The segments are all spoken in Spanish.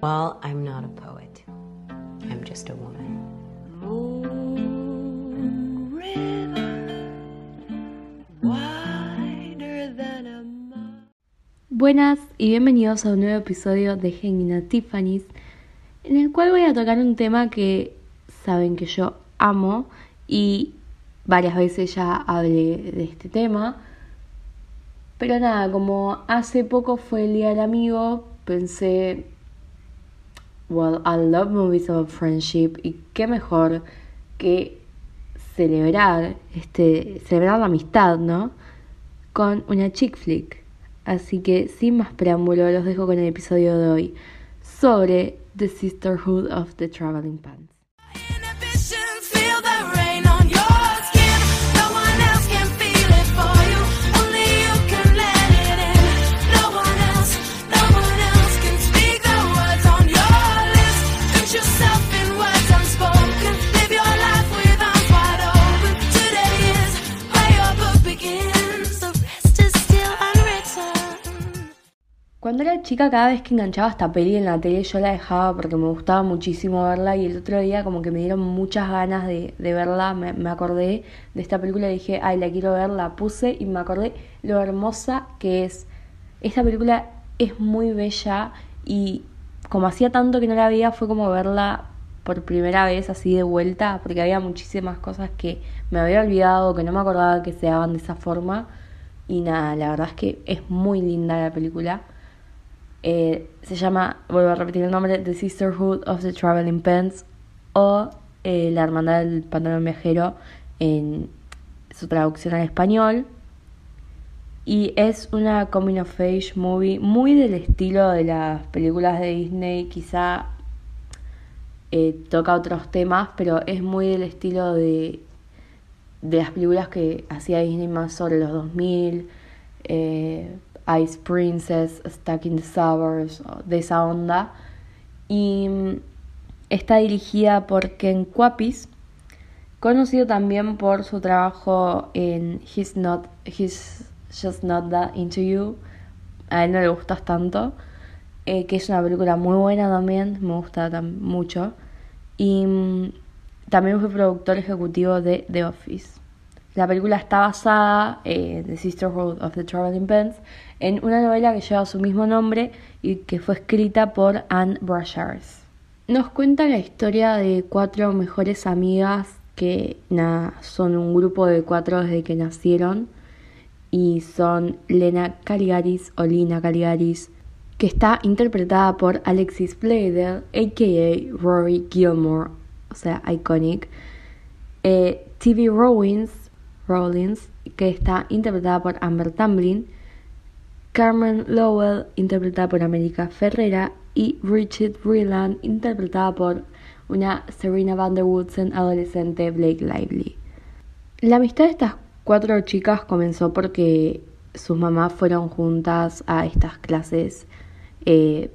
Well, I'm not a poet. I'm just a woman. Buenas y bienvenidos a un nuevo episodio de Hanging Tiffany's, en el cual voy a tocar un tema que saben que yo amo y varias veces ya hablé de este tema. Pero nada, como hace poco fue el Día del Amigo, pensé, well, I love movies about friendship y qué mejor que celebrar, este, celebrar la amistad, ¿no? Con una chick flick. Así que sin más preámbulo los dejo con el episodio de hoy sobre The Sisterhood of the Traveling Pants. Chica, cada vez que enganchaba esta peli en la tele, yo la dejaba porque me gustaba muchísimo verla. Y el otro día, como que me dieron muchas ganas de, verla. Me, acordé de esta película y dije, ay, la quiero ver. La puse y me acordé lo hermosa que es. Esta película es muy bella y como hacía tanto que no la veía, fue como verla por primera vez así de vuelta, porque había muchísimas cosas que me había olvidado, que no me acordaba que se daban de esa forma. Y nada, la verdad es que es muy linda la película. Eh, se llama, vuelvo a repetir el nombre, The Sisterhood of the Traveling Pants o eh, La Hermandad del Pantalón Viajero en su traducción al español. Y es una coming of age movie muy del estilo de las películas de Disney, quizá eh, toca otros temas, pero es muy del estilo de, de las películas que hacía Disney más sobre los 2000. Eh, Ice Princess, Stuck in the Suburbs, de esa onda. Y mm, está dirigida por Ken Kwapis, conocido también por su trabajo en He's, not, He's Just Not That Into You. A él no le gustas tanto. Eh, que es una película muy buena también, me gusta mucho. Y mm, también fue productor ejecutivo de The Office. La película está basada, eh, The Sisterhood of the Traveling Pants, en una novela que lleva su mismo nombre y que fue escrita por Anne Brashers. Nos cuenta la historia de cuatro mejores amigas que son un grupo de cuatro desde que nacieron y son Lena Caligaris o Lina Caligaris, que está interpretada por Alexis Bledel, a.k.a. Rory Gilmore, o sea, iconic. Eh, TV Rowins, Rollins, que está interpretada por Amber Tamblyn, Carmen Lowell, interpretada por América Ferrera, y Richard Breland, interpretada por una Serena Van der Woodsen adolescente Blake Lively. La amistad de estas cuatro chicas comenzó porque sus mamás fueron juntas a estas clases eh,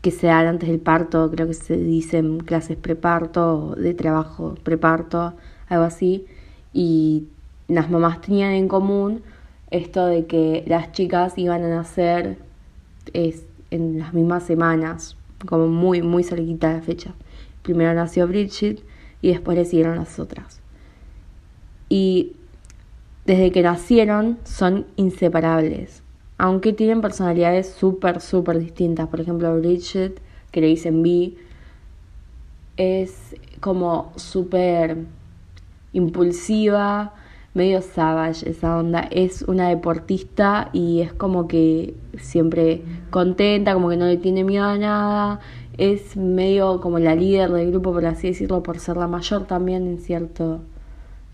que se dan antes del parto, creo que se dicen clases preparto, de trabajo preparto, algo así, y las mamás tenían en común esto de que las chicas iban a nacer es, en las mismas semanas, como muy, muy cerquita de la fecha. Primero nació Bridget y después le siguieron las otras. Y desde que nacieron son inseparables, aunque tienen personalidades súper, súper distintas. Por ejemplo, Bridget, que le dicen B, es como súper impulsiva, medio savage esa onda. Es una deportista y es como que siempre contenta, como que no le tiene miedo a nada. Es medio como la líder del grupo, por así decirlo, por ser la mayor también en cierto,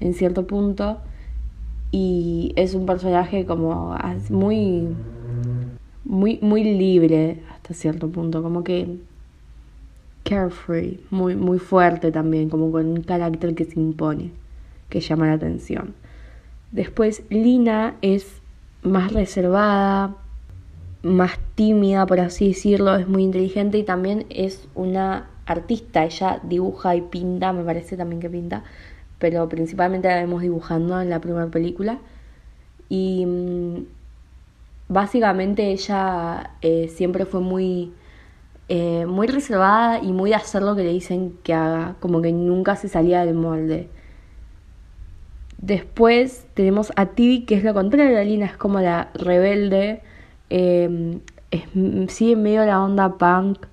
en cierto punto. Y es un personaje como muy, muy, muy libre hasta cierto punto, como que carefree, muy, muy fuerte también, como con un carácter que se impone, que llama la atención. Después Lina es más reservada, más tímida, por así decirlo, es muy inteligente y también es una artista. Ella dibuja y pinta, me parece también que pinta, pero principalmente la vemos dibujando en la primera película. Y mm, básicamente ella eh, siempre fue muy eh, muy reservada y muy de hacer lo que le dicen que haga, como que nunca se salía del molde. Después tenemos a Tibi, que es lo contrario de Lina, es como la rebelde, eh, sigue medio la onda punk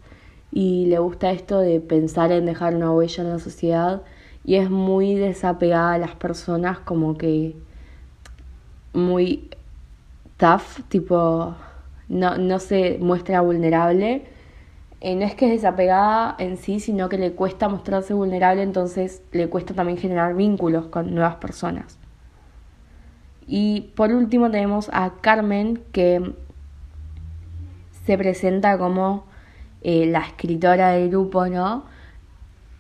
y le gusta esto de pensar en dejar una huella en la sociedad y es muy desapegada a las personas, como que muy tough, tipo, no, no se muestra vulnerable. Eh, no es que es desapegada en sí, sino que le cuesta mostrarse vulnerable, entonces le cuesta también generar vínculos con nuevas personas. Y por último tenemos a Carmen, que se presenta como eh, la escritora del grupo, ¿no?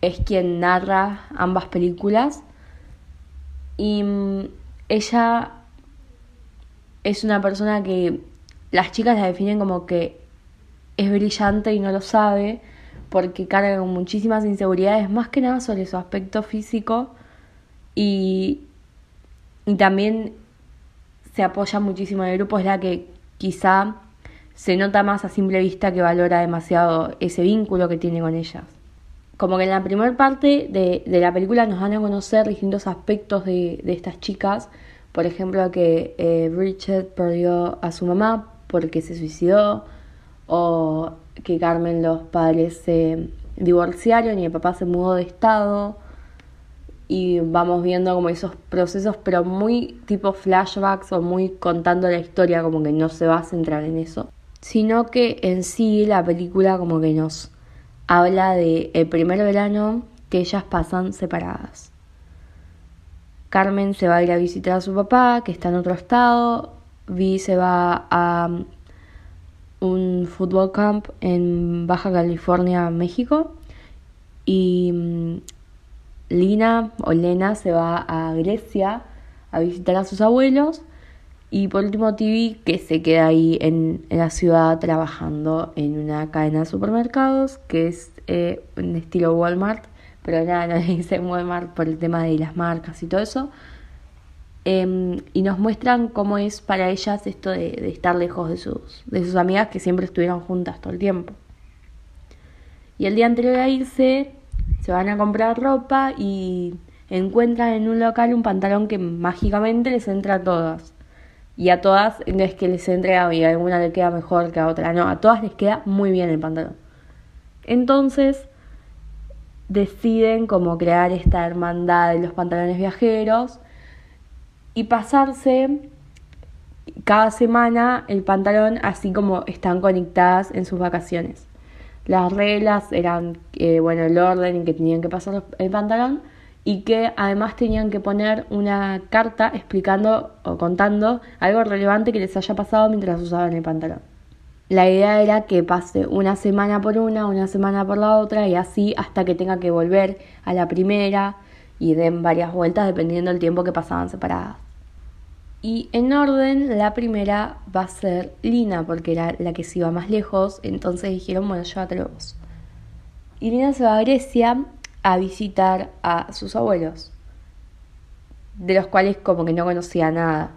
Es quien narra ambas películas. Y mm, ella es una persona que las chicas la definen como que es brillante y no lo sabe porque carga con muchísimas inseguridades, más que nada sobre su aspecto físico y, y también se apoya muchísimo en el grupo, es la que quizá se nota más a simple vista que valora demasiado ese vínculo que tiene con ellas. Como que en la primera parte de, de la película nos van a conocer distintos aspectos de, de estas chicas, por ejemplo que eh, Richard perdió a su mamá porque se suicidó, o que Carmen los padres se divorciaron y el papá se mudó de estado, y vamos viendo como esos procesos, pero muy tipo flashbacks o muy contando la historia, como que no se va a centrar en eso sino que en sí la película como que nos habla de el primer verano que ellas pasan separadas. Carmen se va a ir a visitar a su papá, que está en otro estado. Vi se va a un fútbol camp en Baja California, México. Y um, Lina o Lena se va a Grecia a visitar a sus abuelos. Y por último, TV, que se queda ahí en, la ciudad trabajando en una cadena de supermercados, que es eh, en estilo Walmart, pero nada, no le dice Walmart por el tema de las marcas y todo eso. Em, y nos muestran cómo es para ellas esto de, estar lejos de sus, de sus amigas que siempre estuvieron juntas todo el tiempo. Y el día anterior a irse, se van a comprar ropa y encuentran en un local un pantalón que mágicamente les entra a todas y a todas no es que les entre y a alguna le queda mejor que a otra, no, a todas les queda muy bien el pantalón. Entonces deciden como crear esta hermandad de los pantalones viajeros y pasarse cada semana el pantalón así como están conectadas en sus vacaciones. Las reglas eran, eh, bueno, el orden en que tenían que pasar el pantalón y que además tenían que poner una carta explicando o contando algo relevante que les haya pasado mientras usaban el pantalón. La idea era que pase una semana por una, una semana por la otra y así hasta que tenga que volver a la primera y den varias vueltas dependiendo del tiempo que pasaban separadas. Y en orden, la primera va a ser Lina, porque era la que se iba más lejos, entonces dijeron, bueno, llévatelo vos. Y Lina se va a Grecia a visitar a sus abuelos, de los cuales como que no conocía nada.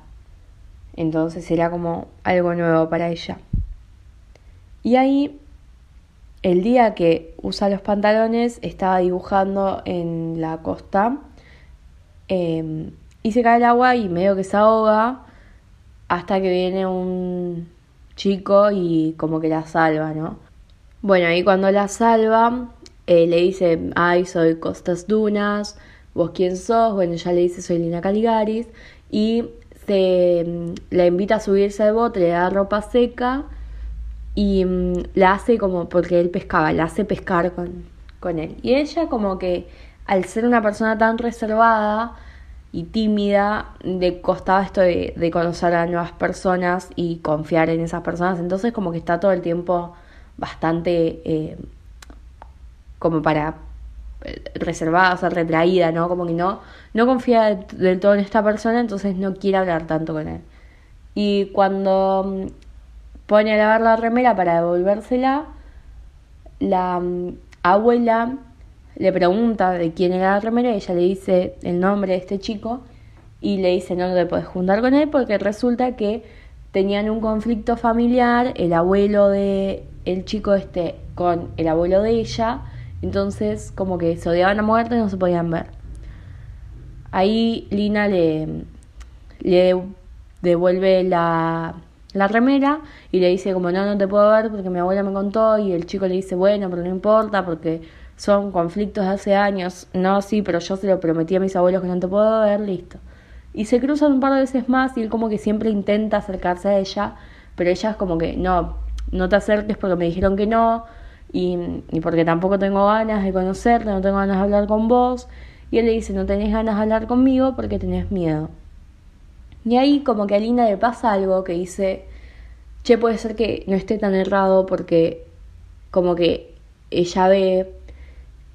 Entonces era como algo nuevo para ella. Y ahí, el día que usa los pantalones, estaba dibujando en la costa em, y se cae el agua y medio que se ahoga hasta que viene un chico y como que la salva, ¿no? Bueno, ahí cuando la salva, eh, le dice, ay, soy Costas Dunas, vos quién sos, bueno, ya le dice, soy Lina Caligaris, y se mm, la invita a subirse al bote, le da ropa seca y mm, la hace como, porque él pescaba, la hace pescar con, con él. Y ella como que, al ser una persona tan reservada y tímida, le costaba esto de, conocer a nuevas personas y confiar en esas personas, entonces como que está todo el tiempo bastante... Eh, como para eh, reservada, o sea, retraída, ¿no? Como que no, no confía del todo en esta persona, entonces no quiere hablar tanto con él. Y cuando mm, pone a lavar la remera para devolvérsela, la mm, abuela le pregunta de quién era la remera y ella le dice el nombre de este chico y le dice no te puedes juntar con él porque resulta que tenían un conflicto familiar, el abuelo de el chico este con el abuelo de ella, entonces como que se odiaban a muerte y no se podían ver. Ahí Lina le, le devuelve la, la remera y le dice como no, no te puedo ver porque mi abuela me contó y el chico le dice bueno, pero no importa porque son conflictos de hace años. No, sí, pero yo se lo prometí a mis abuelos que no te puedo ver, listo. Y se cruzan un par de veces más y él como que siempre intenta acercarse a ella, pero ella es como que no, no te acerques porque me dijeron que no y, y porque tampoco tengo ganas de conocerte, no tengo ganas de hablar con vos. Y él le dice, no tenés ganas de hablar conmigo porque tenés miedo. Y ahí como que a Linda le pasa algo que dice, che, puede ser que no esté tan errado porque como que ella ve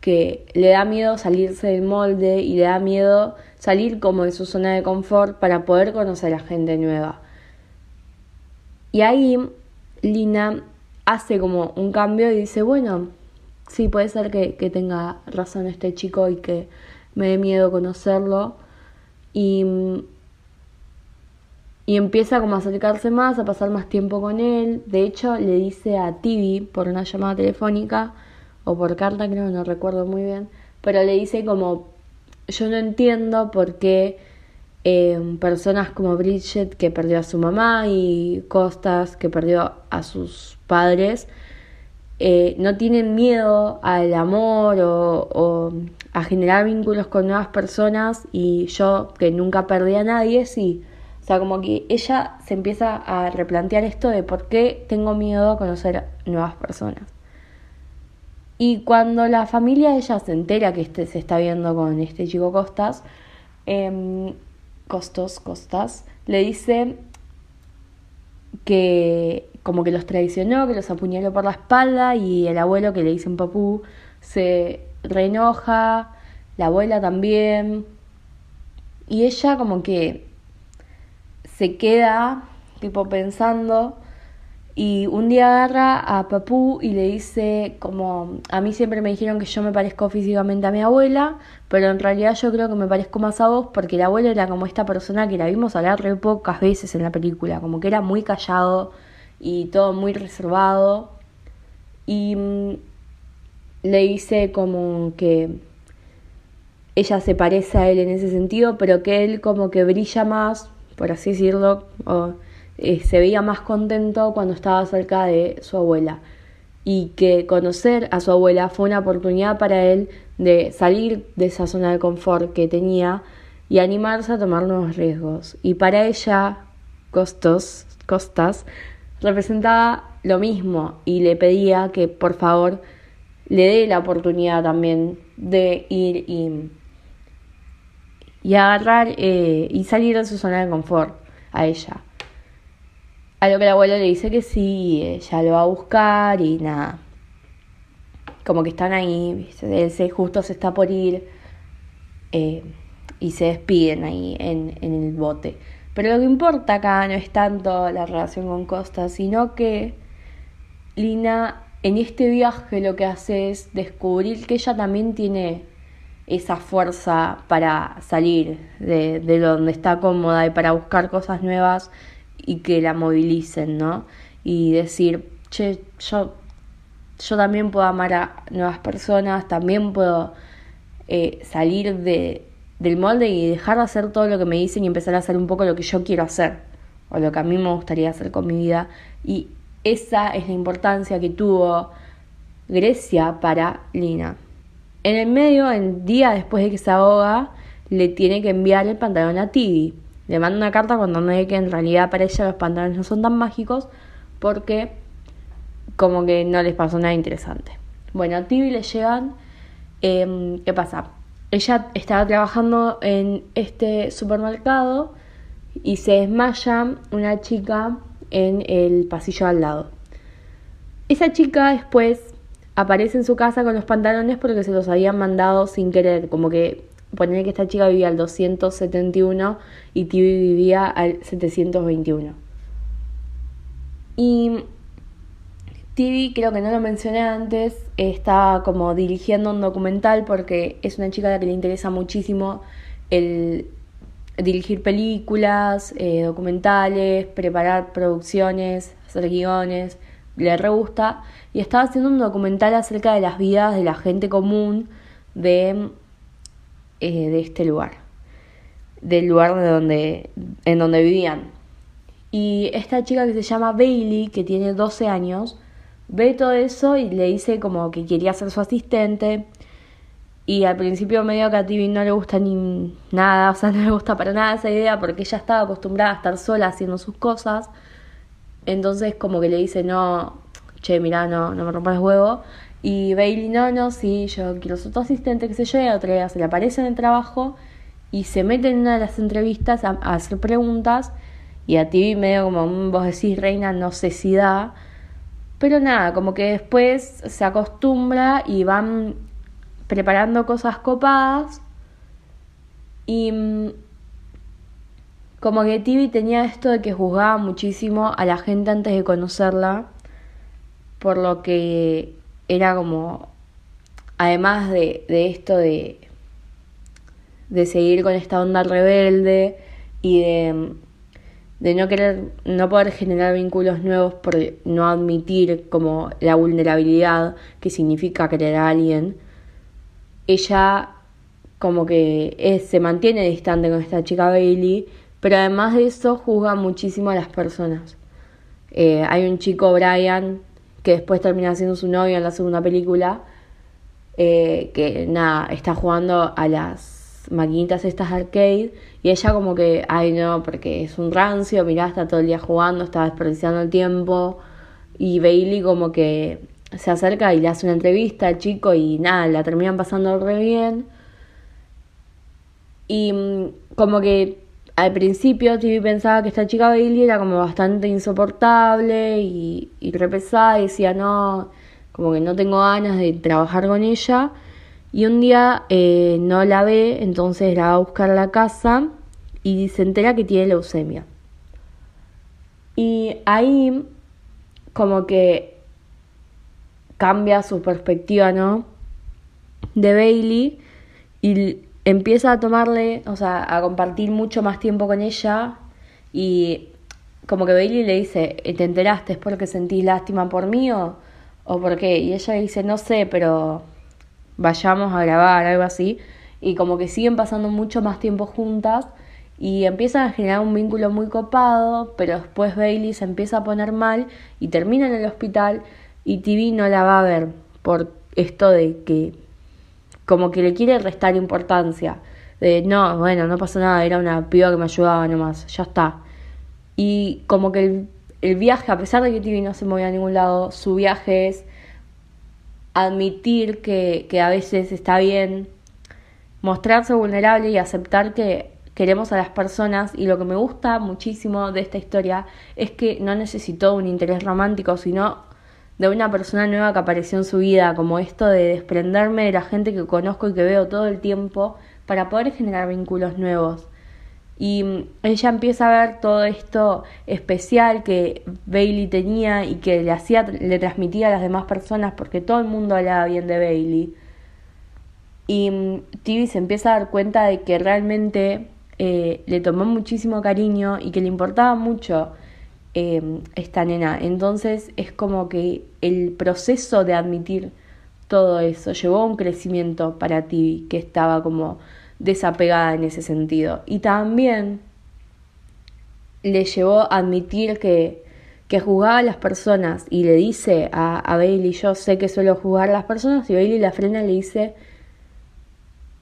que le da miedo salirse del molde y le da miedo salir como de su zona de confort para poder conocer a gente nueva. Y ahí Lina hace como un cambio y dice, bueno, sí, puede ser que, que tenga razón este chico y que me dé miedo conocerlo. Y, y empieza como a acercarse más, a pasar más tiempo con él. De hecho, le dice a Tibi por una llamada telefónica, o por carta, creo, no recuerdo muy bien, pero le dice como, yo no entiendo por qué eh, personas como Bridget, que perdió a su mamá, y Costas, que perdió a sus padres, eh, no tienen miedo al amor o, o, a generar vínculos con nuevas personas y yo que nunca perdí a nadie, sí. O sea, como que ella se empieza a replantear esto de por qué tengo miedo a conocer nuevas personas. Y cuando la familia ella se entera que este, se está viendo con este chico Costas, eh, Costos, Costas, le dice que como que los traicionó, que los apuñaló por la espalda y el abuelo que le dice un papú se reenoja, la abuela también. Y ella como que se queda tipo pensando y un día agarra a Papú y le dice como, a mí siempre me dijeron que yo me parezco físicamente a mi abuela, pero en realidad yo creo que me parezco más a vos porque el abuelo era como esta persona que la vimos hablar re pocas veces en la película, como que era muy callado y todo muy reservado. Y mm, le dice como que ella se parece a él en ese sentido, pero que él como que brilla más, por así decirlo, eh, se veía más contento cuando estaba cerca de su abuela y que conocer a su abuela fue una oportunidad para él de salir de esa zona de confort que tenía y animarse a tomar nuevos riesgos. Y para ella, Costos, Costas representaba lo mismo y le pedía que por favor le dé la oportunidad también de ir y, y agarrar eh, y salir de su zona de confort a ella. A lo que la abuela le dice que sí, ella lo va a buscar y nada. Como que están ahí, él se, justo se está por ir eh, y se despiden ahí en, en el bote. Pero lo que importa acá no es tanto la relación con Costa, sino que Lina en este viaje lo que hace es descubrir que ella también tiene esa fuerza para salir de, de donde está cómoda y para buscar cosas nuevas y que la movilicen, ¿no? Y decir, che, yo, yo también puedo amar a nuevas personas, también puedo eh, salir de, del molde y dejar de hacer todo lo que me dicen y empezar a hacer un poco lo que yo quiero hacer, o lo que a mí me gustaría hacer con mi vida. Y esa es la importancia que tuvo Grecia para Lina. En el medio, el día después de que se ahoga, le tiene que enviar el pantalón a Tibi le manda una carta contándole que en realidad para ella los pantalones no son tan mágicos porque como que no les pasó nada interesante. Bueno, a Tibi le llegan, eh, ¿qué pasa? Ella estaba trabajando en este supermercado y se desmaya una chica en el pasillo al lado. Esa chica después aparece en su casa con los pantalones porque se los habían mandado sin querer, como que poner que esta chica vivía al 271 y Tibi vivía al 721. Y Tibi, creo que no lo mencioné antes, está como dirigiendo un documental porque es una chica a la que le interesa muchísimo el dirigir películas, eh, documentales, preparar producciones, hacer guiones, le re gusta y estaba haciendo un documental acerca de las vidas de la gente común de, eh, de este lugar, del lugar de donde, en donde vivían. Y esta chica que se llama Bailey, que tiene 12 años, ve todo eso y le dice como que quería ser su asistente. Y al principio medio que a Tibi no le gusta ni nada, o sea, no le gusta para nada esa idea porque ella estaba acostumbrada a estar sola haciendo sus cosas. Entonces como que le dice, no, che, mira, no, no me rompas huevo. Y Bailey, no, no, sí, yo quiero ser asistente, qué sé yo, otra vez se le aparece en el trabajo y se mete en una de las entrevistas a, a hacer preguntas y a TV medio como vos decís, reina, no sé si da. Pero nada, como que después se acostumbra y van preparando cosas copadas. Y mm, como que TV tenía esto de que juzgaba muchísimo a la gente antes de conocerla. Por lo que era como, además de, de esto de, de seguir con esta onda rebelde y de de no querer, no poder generar vínculos nuevos por no admitir como la vulnerabilidad que significa querer a alguien, ella como que se mantiene distante con esta chica Bailey, pero además de eso juzga muchísimo a las personas. Eh, hay un chico, Brian, que después termina siendo su novio en la segunda película, eh, que nada, está jugando a las maquinitas estas arcade y ella como que, ay no, porque es un rancio, mirá, está todo el día jugando, está desperdiciando el tiempo y Bailey como que se acerca y le hace una entrevista al chico y nada, la terminan pasando re bien. Y mm, como que al principio TV pensaba que esta chica Bailey era como bastante insoportable y, y re pesada y decía no, como que no tengo ganas de trabajar con ella. Y un día eh, no la ve, entonces la va a buscar a la casa y se entera que tiene leucemia. Y ahí como que cambia su perspectiva, ¿no? De Bailey y empieza a tomarle, o sea, a compartir mucho más tiempo con ella y como que Bailey le dice, ¿te enteraste? ¿Es porque sentís lástima por mí o, o por qué? Y ella dice, no sé, pero vayamos a grabar, algo así, y como que siguen pasando mucho más tiempo juntas y empiezan a generar un vínculo muy copado, pero después Bailey se empieza a poner mal y termina en el hospital y TV no la va a ver por esto de que como que le quiere restar importancia, de no, bueno, no pasa nada, era una piba que me ayudaba nomás, ya está. Y como que el, el viaje, a pesar de que TV no se movía a ningún lado, su viaje es admitir que, que a veces está bien mostrarse vulnerable y aceptar que queremos a las personas y lo que me gusta muchísimo de esta historia es que no necesitó un interés romántico, sino de una persona nueva que apareció en su vida, como esto de desprenderme de la gente que conozco y que veo todo el tiempo para poder generar vínculos nuevos. Y ella empieza a ver todo esto especial que Bailey tenía y que le hacía, le transmitía a las demás personas porque todo el mundo hablaba bien de Bailey. Y mm, Tibi se empieza a dar cuenta de que realmente eh, le tomó muchísimo cariño y que le importaba mucho eh, esta nena. Entonces es como que el proceso de admitir todo eso llevó a un crecimiento para Tibi que estaba como desapegada en ese sentido. Y también le llevó a admitir que, que juzgaba a las personas y le dice a, Bailey, yo sé que suelo juzgar a las personas y Bailey la frena y le dice,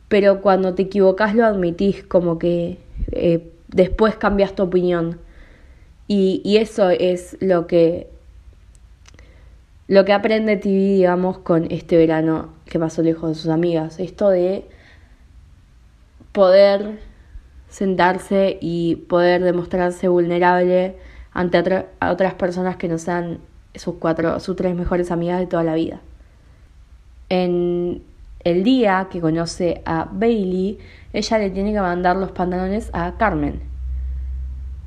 pero cuando te equivocas lo admitís, como que eh, después cambias tu opinión. Y, eso es lo que lo que aprende TV, digamos, con este verano que pasó lejos de sus amigas. Esto de poder sentarse y poder demostrarse vulnerable ante otras personas que no sean sus cuatro, sus tres mejores amigas de toda la vida. En el día que conoce a Bailey, ella le tiene que mandar los pantalones a Carmen.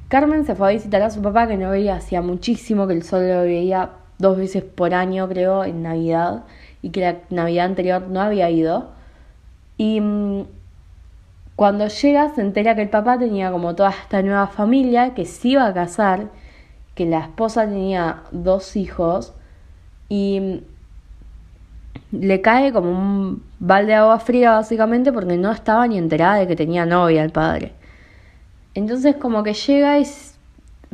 Carmen se fue a visitar a su papá que no veía hacía muchísimo, que el sol lo veía dos veces por año, creo, en Navidad, y que la Navidad anterior no había ido. Y mm, cuando llega se entera que el papá tenía como toda esta nueva familia, que se iba a casar, que la esposa tenía dos hijos y le cae como un balde de agua fría básicamente porque no estaba ni enterada de que tenía novia el padre. Entonces como que llega y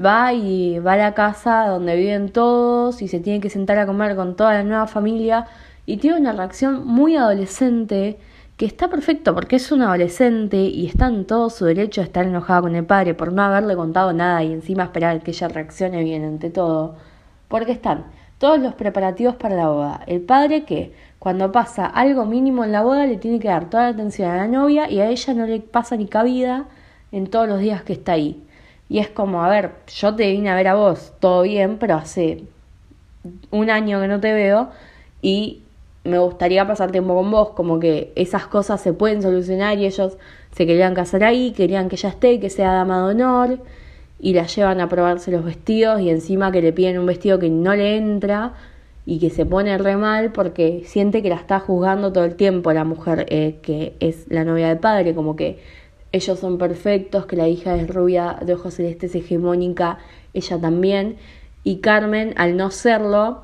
va y va a la casa donde viven todos y se tiene que sentar a comer con toda la nueva familia y tiene una reacción muy adolescente que está perfecto porque es un adolescente y está en todo su derecho a estar enojada con el padre por no haberle contado nada y encima esperar que ella reaccione bien ante todo. Porque están todos los preparativos para la boda. El padre que cuando pasa algo mínimo en la boda le tiene que dar toda la atención a la novia y a ella no le pasa ni cabida en todos los días que está ahí. Y es como, a ver, yo te vine a ver a vos, todo bien, pero hace un año que no te veo y me gustaría pasar tiempo con vos, como que esas cosas se pueden solucionar y ellos se querían casar ahí, querían que ella esté, que sea dama de honor y la llevan a probarse los vestidos y encima que le piden un vestido que no le entra y que se pone re mal porque siente que la está juzgando todo el tiempo la mujer eh, que es la novia del padre, como que ellos son perfectos, que la hija es rubia de ojos celestes hegemónica, ella también, y Carmen, al no serlo,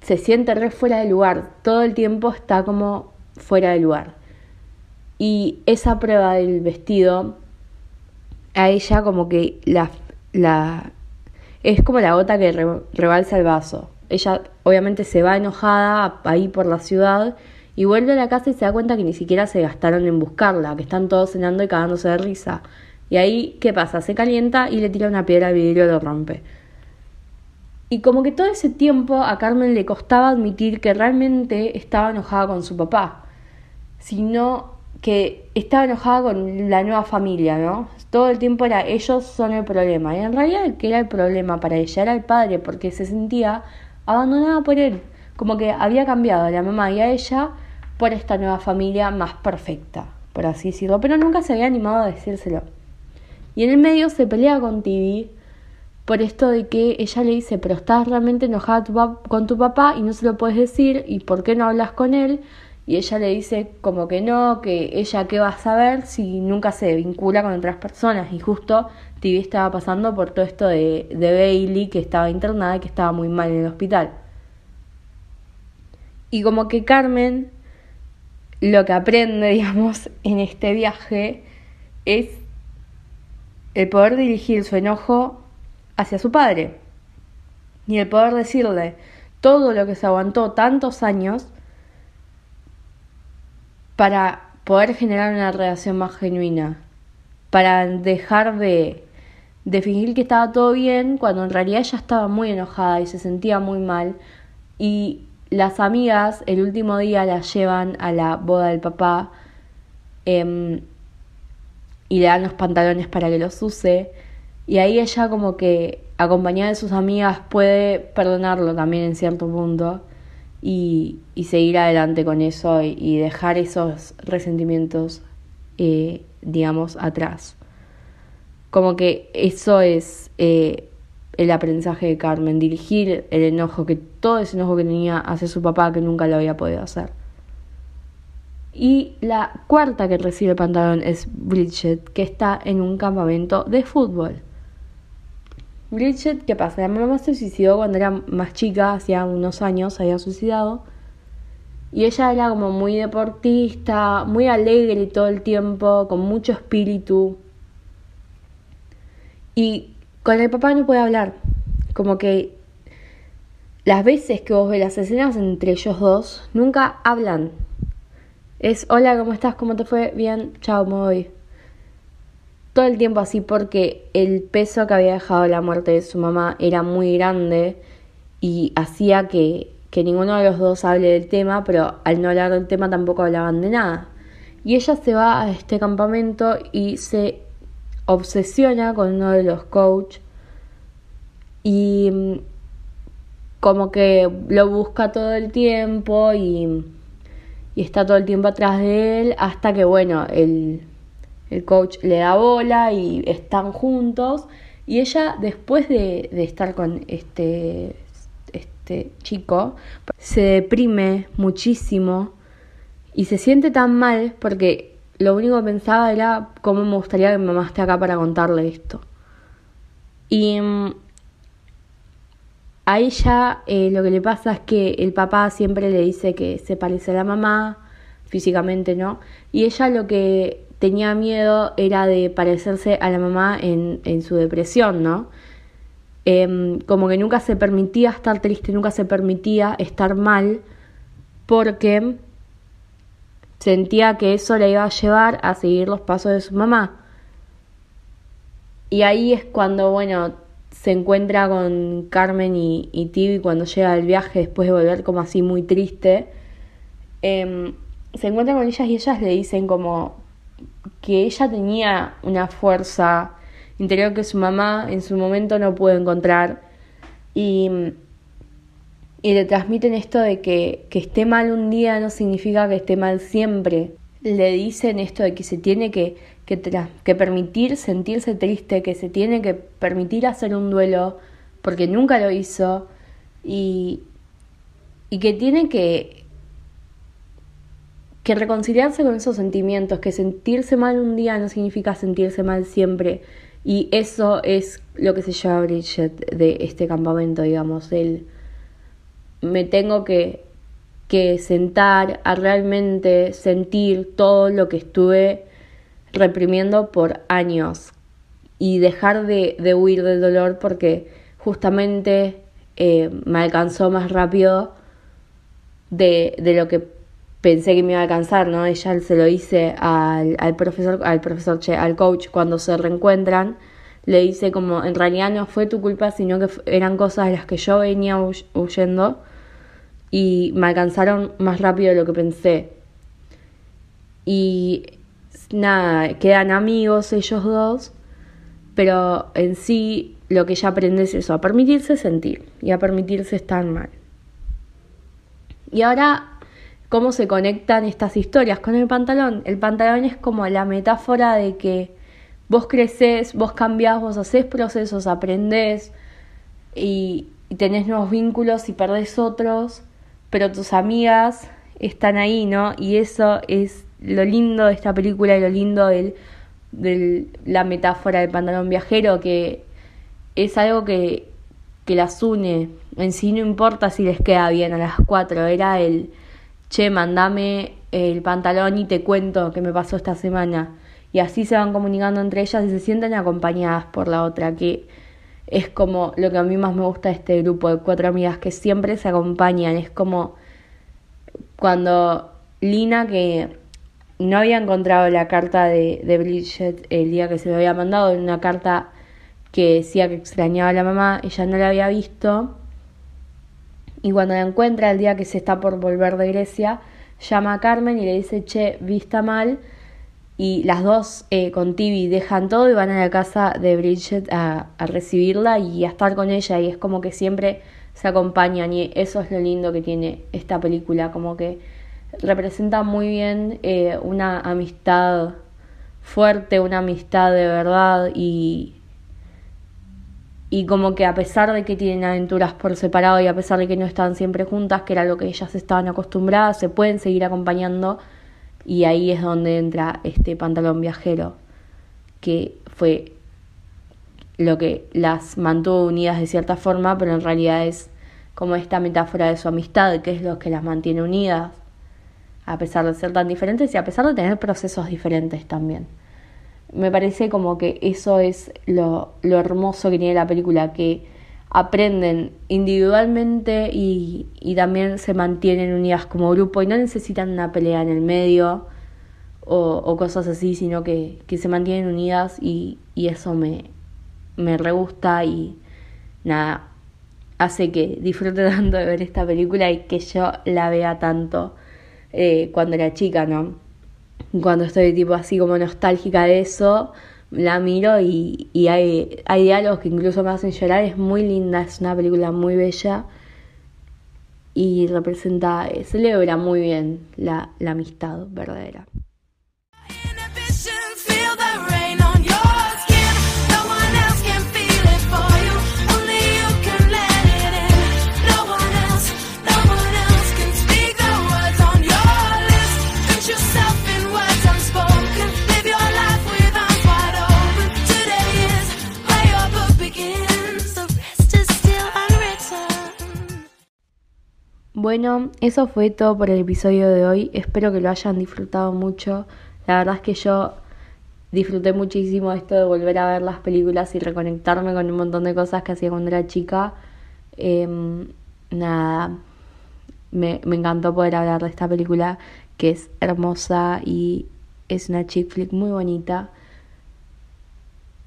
se siente re fuera de lugar, todo el tiempo está como fuera de lugar. Y esa prueba del vestido, a ella como que la, la es como la gota que rebalsa el vaso. Ella obviamente se va enojada ahí por la ciudad y vuelve a la casa y se da cuenta que ni siquiera se gastaron en buscarla, que están todos cenando y cagándose de risa. Y ahí, ¿qué pasa? Se calienta y le tira una piedra al vidrio y lo rompe. Y como que todo ese tiempo a Carmen le costaba admitir que realmente estaba enojada con su papá, sino que estaba enojada con la nueva familia, ¿no? Todo el tiempo era ellos son el problema. Y en realidad el que era el problema para ella era el padre, porque se sentía abandonada por él. Como que había cambiado a la mamá y a ella por esta nueva familia más perfecta, por así decirlo, pero nunca se había animado a decírselo. Y en el medio se pelea con Tibi por esto de que ella le dice, pero estás realmente enojada con tu papá y no se lo puedes decir, ¿y por qué no hablas con él? Y ella le dice como que no, que ella qué va a saber si nunca se vincula con otras personas. Y justo Tibi estaba pasando por todo esto de, de Bailey, que estaba internada y que estaba muy mal en el hospital. Y como que Carmen lo que aprende, digamos, en este viaje es el poder dirigir su enojo hacia su padre y el poder decirle todo lo que se aguantó tantos años para poder generar una relación más genuina, para dejar de, fingir que estaba todo bien cuando en realidad ella estaba muy enojada y se sentía muy mal y las amigas el último día la llevan a la boda del papá em, y le dan los pantalones para que los use. Y ahí ella como que acompañada de sus amigas puede perdonarlo también en cierto punto y, y seguir adelante con eso y, dejar esos resentimientos, eh, digamos, atrás. Como que eso es eh, el aprendizaje de Carmen, dirigir el enojo, que todo ese enojo que tenía hacia su papá que nunca lo había podido hacer. Y la cuarta que recibe el pantalón es Bridget, que está en un campamento de fútbol. Bridget, ¿qué pasa? La mamá se suicidó cuando era más chica, hacía unos años se había suicidado. Y ella era como muy deportista, muy alegre todo el tiempo, con mucho espíritu. Y con el papá no puede hablar. Como que las veces que vos ves las escenas entre ellos dos, nunca hablan. Es, hola, ¿cómo estás? ¿Cómo te fue? Bien, chao, me voy. Todo el tiempo así porque el peso que había dejado la muerte de su mamá era muy grande y hacía que, que ninguno de los dos hable del tema, pero al no hablar del tema tampoco hablaban de nada. Y ella se va a este campamento y se obsesiona con uno de los coach y mm, como que lo busca todo el tiempo y, y, está todo el tiempo atrás de él hasta que bueno, el, el coach le da bola y están juntos. Y ella después de, de estar con este, este chico se deprime muchísimo y se siente tan mal porque lo único que pensaba era cómo me gustaría que mi mamá esté acá para contarle esto. Y mm, a ella eh, lo que le pasa es que el papá siempre le dice que se parece a la mamá, físicamente, ¿no? Y ella lo que tenía miedo era de parecerse a la mamá en, en su depresión, ¿no? Em, como que nunca se permitía estar triste, nunca se permitía estar mal, porque sentía que eso le iba a llevar a seguir los pasos de su mamá. Y ahí es cuando, bueno, se encuentra con Carmen y, y Tibi cuando llega del viaje después de volver como así muy triste. Em, se encuentra con ellas y ellas le dicen como que ella tenía una fuerza interior que su mamá en su momento no pudo encontrar y, y le transmiten esto de que, que esté mal un día no significa que esté mal siempre. Le dicen esto de que se tiene que, que, que permitir sentirse triste, que se tiene que permitir hacer un duelo, porque nunca lo hizo, y, y que tiene que, que reconciliarse con esos sentimientos, que sentirse mal un día no significa sentirse mal siempre. Y eso es lo que se lleva Bridget de este campamento, digamos. El, me tengo que, que sentar a realmente sentir todo lo que estuve reprimiendo por años y dejar de, de huir del dolor porque justamente eh, me alcanzó más rápido de, de lo que pensé que me iba a alcanzar, ¿no? Ella se lo dice al, al profesor, al profesor, che, al coach cuando se reencuentran, le dice como, en realidad no fue tu culpa, sino que eran cosas de las que yo venía huyendo y me alcanzaron más rápido de lo que pensé. Y nada, quedan amigos ellos dos, pero en sí lo que ella aprende es eso, a permitirse sentir y a permitirse estar mal. Y ahora cómo se conectan estas historias con el pantalón. El pantalón es como la metáfora de que vos creces, vos cambiás, vos haces procesos, aprendés y, tenés nuevos vínculos y perdés otros, pero tus amigas están ahí, ¿no? Y eso es lo lindo de esta película y lo lindo de la metáfora del pantalón viajero, que es algo que, que las une. En sí no importa si les queda bien a las cuatro, era el che, mandame el pantalón y te cuento qué me pasó esta semana. Y así se van comunicando entre ellas y se sienten acompañadas por la otra, que es como lo que a mí más me gusta de este grupo de cuatro amigas que siempre se acompañan. Es como cuando Lina, que no había encontrado la carta de, de Bridget el día que se lo había mandado, una carta que decía que extrañaba a la mamá, ella no la había visto y cuando la encuentra el día que se está por volver de Grecia, llama a Carmen y le dice, che, vista mal. Y las dos eh, con Tibi dejan todo y van a la casa de Bridget a, a, recibirla y a estar con ella. Y es como que siempre se acompañan y eso es lo lindo que tiene esta película, como que representa muy bien eh, una amistad fuerte, una amistad de verdad y, y como que a pesar de que tienen aventuras por separado y a pesar de que no están siempre juntas, que era lo que ellas estaban acostumbradas, se pueden seguir acompañando y ahí es donde entra este pantalón viajero, que fue lo que las mantuvo unidas de cierta forma, pero en realidad es como esta metáfora de su amistad, que es lo que las mantiene unidas, a pesar de ser tan diferentes y a pesar de tener procesos diferentes también. Me parece como que eso es lo, lo hermoso que tiene la película, que aprenden individualmente y, y, también se mantienen unidas como grupo y no necesitan una pelea en el medio o, cosas así, sino que, que, se mantienen unidas y, y eso me, me re gusta y nada, hace que disfrute tanto de ver esta película y que yo la vea tanto eh, cuando era chica, ¿no? cuando estoy tipo así como nostálgica de eso, la miro y, y hay, hay diálogos que incluso me hacen llorar. Es muy linda, es una película muy bella y representa, celebra muy bien la, la amistad verdadera. Bueno, eso fue todo por el episodio de hoy. Espero que lo hayan disfrutado mucho. La verdad es que yo disfruté muchísimo esto de volver a ver las películas y reconectarme con un montón de cosas que hacía cuando era chica. Em, nada, me, me encantó poder hablar de esta película que es hermosa y es una chick flick muy bonita.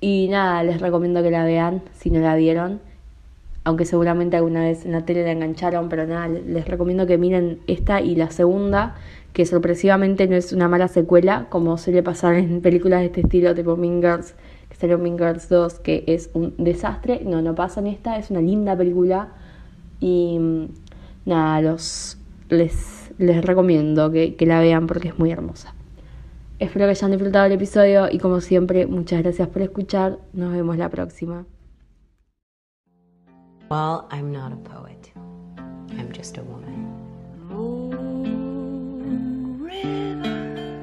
Y nada, les recomiendo que la vean si no la vieron. Aunque seguramente alguna vez en la tele la engancharon, pero nada, les recomiendo que miren esta y la segunda, que sorpresivamente no es una mala secuela, como suele pasar en películas de este estilo, tipo Mean Girls, que salió Mean Girls 2, que es un desastre. No, no pasa en esta, es una linda película. Y nada, los, les, les recomiendo que, que la vean porque es muy hermosa. Espero que hayan disfrutado el episodio y como siempre, muchas gracias por escuchar. Nos vemos la próxima. Well, I'm not a poet. I'm just a woman. Oh, river,